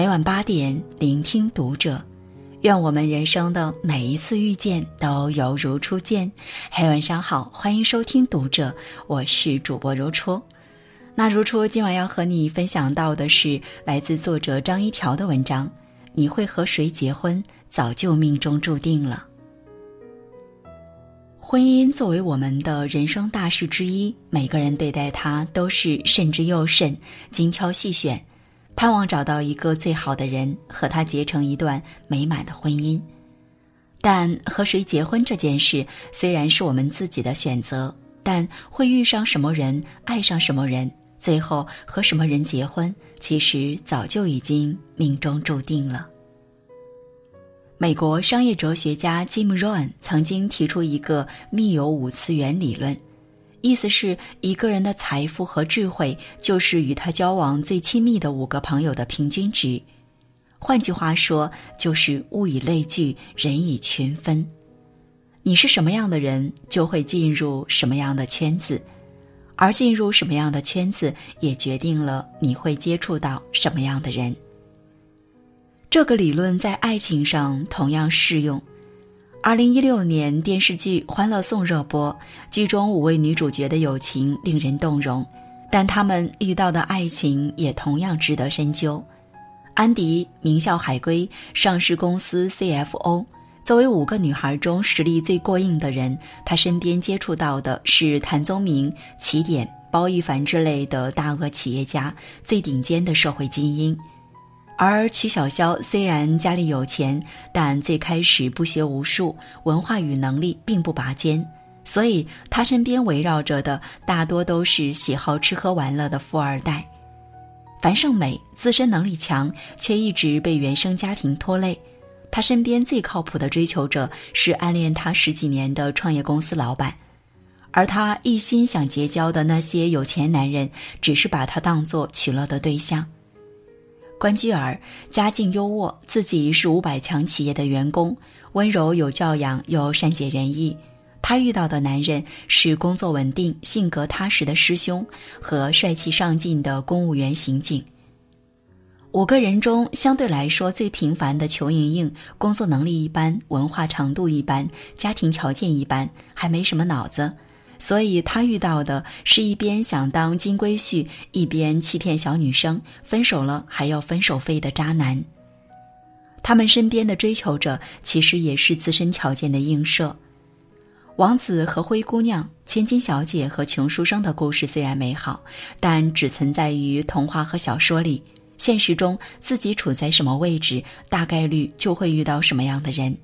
每晚八点，聆听读者。愿我们人生的每一次遇见都犹如初见。嘿，晚上好，欢迎收听读者，我是主播如初。那如初今晚要和你分享到的是来自作者张一条的文章：你会和谁结婚，早就命中注定了。婚姻作为我们的人生大事之一，每个人对待它都是慎之又慎，精挑细选。盼望找到一个最好的人，和他结成一段美满的婚姻。但和谁结婚这件事，虽然是我们自己的选择，但会遇上什么人，爱上什么人，最后和什么人结婚，其实早就已经命中注定了。美国商业哲学家 Jim Rohn 曾经提出一个密友五次元理论。意思是一个人的财富和智慧，就是与他交往最亲密的五个朋友的平均值。换句话说，就是物以类聚，人以群分。你是什么样的人，就会进入什么样的圈子，而进入什么样的圈子，也决定了你会接触到什么样的人。这个理论在爱情上同样适用。二零一六年电视剧《欢乐颂》热播，剧中五位女主角的友情令人动容，但她们遇到的爱情也同样值得深究。安迪名校海归，上市公司 CFO，作为五个女孩中实力最过硬的人，她身边接触到的是谭宗明、起点、包奕凡之类的大额企业家，最顶尖的社会精英。而曲小潇虽然家里有钱，但最开始不学无术，文化与能力并不拔尖，所以他身边围绕着的大多都是喜好吃喝玩乐的富二代。樊胜美自身能力强，却一直被原生家庭拖累。他身边最靠谱的追求者是暗恋他十几年的创业公司老板，而他一心想结交的那些有钱男人，只是把他当作取乐的对象。关雎尔家境优渥，自己是五百强企业的员工，温柔有教养又善解人意。他遇到的男人是工作稳定、性格踏实的师兄和帅气上进的公务员刑警。五个人中相对来说最平凡的裘莹莹，工作能力一般，文化程度一般，家庭条件一般，还没什么脑子。所以他遇到的是一边想当金龟婿，一边欺骗小女生，分手了还要分手费的渣男。他们身边的追求者其实也是自身条件的映射。王子和灰姑娘、千金小姐和穷书生的故事虽然美好，但只存在于童话和小说里。现实中，自己处在什么位置，大概率就会遇到什么样的人。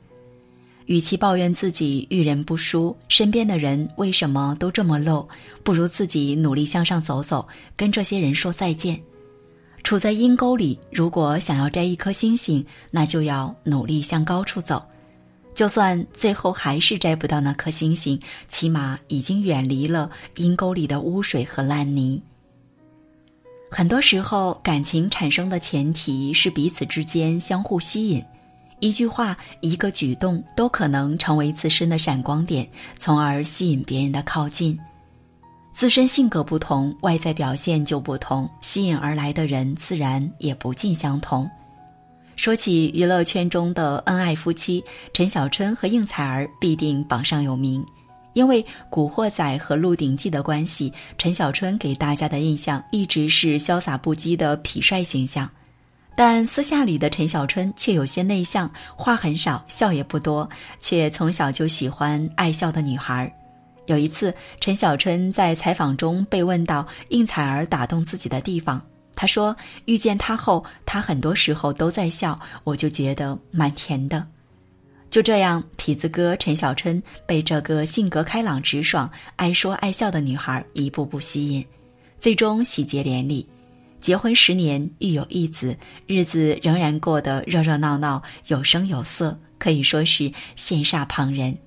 与其抱怨自己遇人不淑，身边的人为什么都这么漏，不如自己努力向上走走，跟这些人说再见。处在阴沟里，如果想要摘一颗星星，那就要努力向高处走。就算最后还是摘不到那颗星星，起码已经远离了阴沟里的污水和烂泥。很多时候，感情产生的前提是彼此之间相互吸引。一句话，一个举动，都可能成为自身的闪光点，从而吸引别人的靠近。自身性格不同，外在表现就不同，吸引而来的人自然也不尽相同。说起娱乐圈中的恩爱夫妻，陈小春和应采儿必定榜上有名。因为《古惑仔》和《鹿鼎记》的关系，陈小春给大家的印象一直是潇洒不羁的痞帅形象。但私下里的陈小春却有些内向，话很少，笑也不多，却从小就喜欢爱笑的女孩。有一次，陈小春在采访中被问到应采儿打动自己的地方，他说：“遇见她后，她很多时候都在笑，我就觉得蛮甜的。”就这样，痞子哥陈小春被这个性格开朗、直爽、爱说爱笑的女孩一步步吸引，最终喜结连理。结婚十年，育有一子，日子仍然过得热热闹闹、有声有色，可以说是羡煞旁人。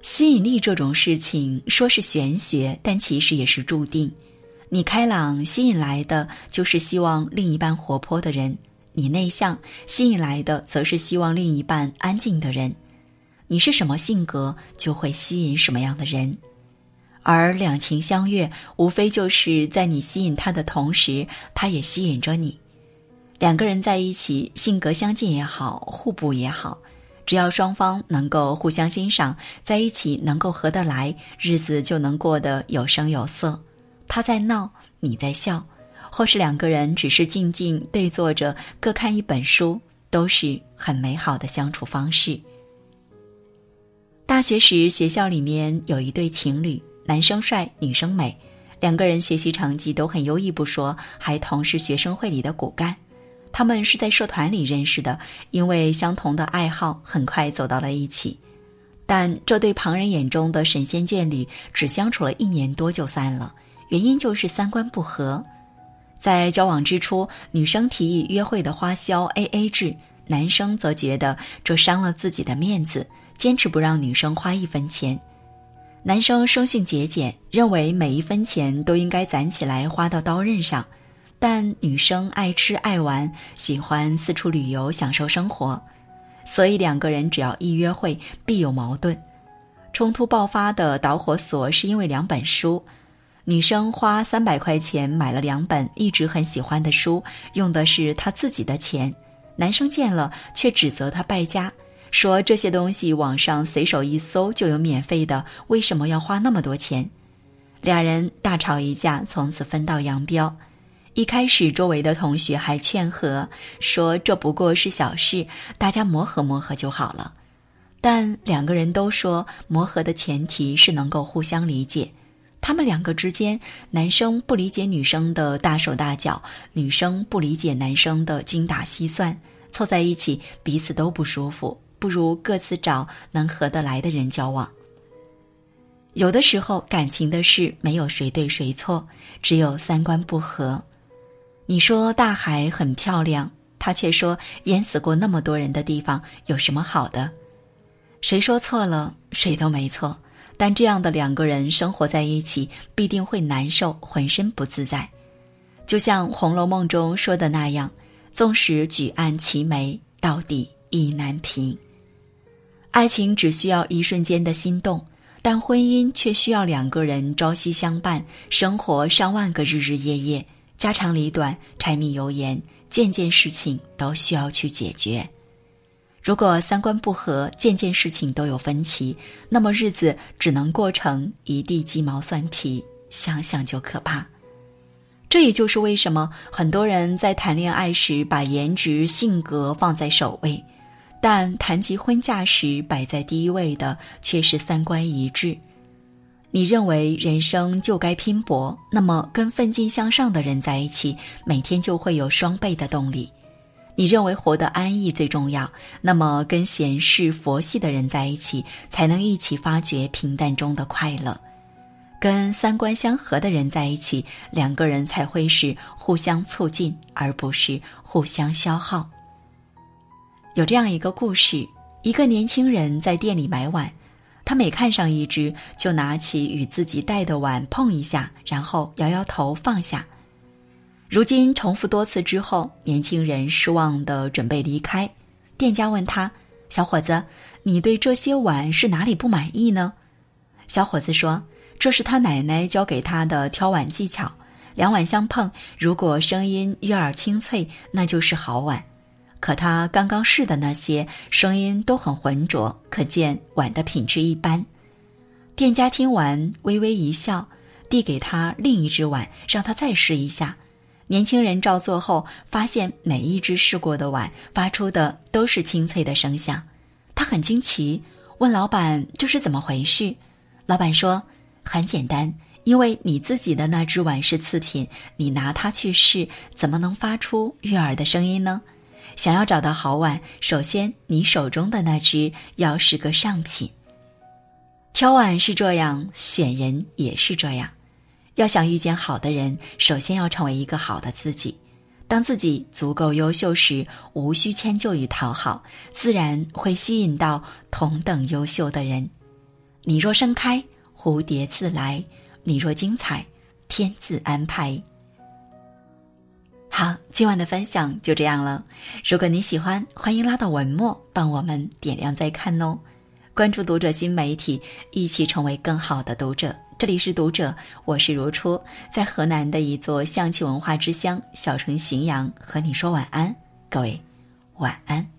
吸引力这种事情，说是玄学，但其实也是注定。你开朗，吸引来的就是希望另一半活泼的人；你内向，吸引来的则是希望另一半安静的人。你是什么性格，就会吸引什么样的人。而两情相悦，无非就是在你吸引他的同时，他也吸引着你。两个人在一起，性格相近也好，互补也好，只要双方能够互相欣赏，在一起能够合得来，日子就能过得有声有色。他在闹，你在笑，或是两个人只是静静对坐着，各看一本书，都是很美好的相处方式。大学时，学校里面有一对情侣，男生帅，女生美，两个人学习成绩都很优异不说，还同是学生会里的骨干。他们是在社团里认识的，因为相同的爱好，很快走到了一起。但这对旁人眼中的神仙眷侣，只相处了一年多就散了，原因就是三观不合。在交往之初，女生提议约会的花销 A A 制，男生则觉得这伤了自己的面子，坚持不让女生花一分钱。男生生性节俭，认为每一分钱都应该攒起来花到刀刃上。但女生爱吃爱玩，喜欢四处旅游享受生活，所以两个人只要一约会必有矛盾，冲突爆发的导火索是因为两本书。女生花三百块钱买了两本一直很喜欢的书，用的是她自己的钱。男生见了却指责她败家，说这些东西网上随手一搜就有免费的，为什么要花那么多钱？俩人大吵一架，从此分道扬镳。一开始，周围的同学还劝和，说这不过是小事，大家磨合磨合就好了。但两个人都说，磨合的前提是能够互相理解。他们两个之间，男生不理解女生的大手大脚，女生不理解男生的精打细算，凑在一起彼此都不舒服，不如各自找能合得来的人交往。有的时候，感情的事没有谁对谁错，只有三观不合。你说大海很漂亮，他却说淹死过那么多人的地方有什么好的？谁说错了？谁都没错。但这样的两个人生活在一起，必定会难受，浑身不自在。就像《红楼梦》中说的那样：“纵使举案齐眉，到底意难平。”爱情只需要一瞬间的心动，但婚姻却需要两个人朝夕相伴，生活上万个日日夜夜。家长里短，柴米油盐，件件事情都需要去解决。如果三观不合，件件事情都有分歧，那么日子只能过成一地鸡毛蒜皮，想想就可怕。这也就是为什么很多人在谈恋爱时把颜值、性格放在首位，但谈及婚嫁时摆在第一位的却是三观一致。你认为人生就该拼搏，那么跟奋进向上的人在一起，每天就会有双倍的动力。你认为活得安逸最重要，那么跟闲适佛系的人在一起，才能一起发掘平淡中的快乐。跟三观相合的人在一起，两个人才会是互相促进，而不是互相消耗。有这样一个故事：一个年轻人在店里买碗。他每看上一只，就拿起与自己带的碗碰一下，然后摇摇头放下。如今重复多次之后，年轻人失望的准备离开。店家问他：“小伙子，你对这些碗是哪里不满意呢？”小伙子说：“这是他奶奶教给他的挑碗技巧。两碗相碰，如果声音悦耳清脆，那就是好碗。”可他刚刚试的那些声音都很浑浊，可见碗的品质一般。店家听完微微一笑，递给他另一只碗，让他再试一下。年轻人照做后，发现每一只试过的碗发出的都是清脆的声响。他很惊奇，问老板这是怎么回事。老板说：“很简单，因为你自己的那只碗是次品，你拿它去试，怎么能发出悦耳的声音呢？”想要找到好碗，首先你手中的那只要是个上品。挑碗是这样，选人也是这样。要想遇见好的人，首先要成为一个好的自己。当自己足够优秀时，无需迁就与讨好，自然会吸引到同等优秀的人。你若盛开，蝴蝶自来；你若精彩，天自安排。好，今晚的分享就这样了。如果你喜欢，欢迎拉到文末帮我们点亮再看哦。关注读者新媒体，一起成为更好的读者。这里是读者，我是如初，在河南的一座象棋文化之乡小城荥阳，和你说晚安。各位晚安。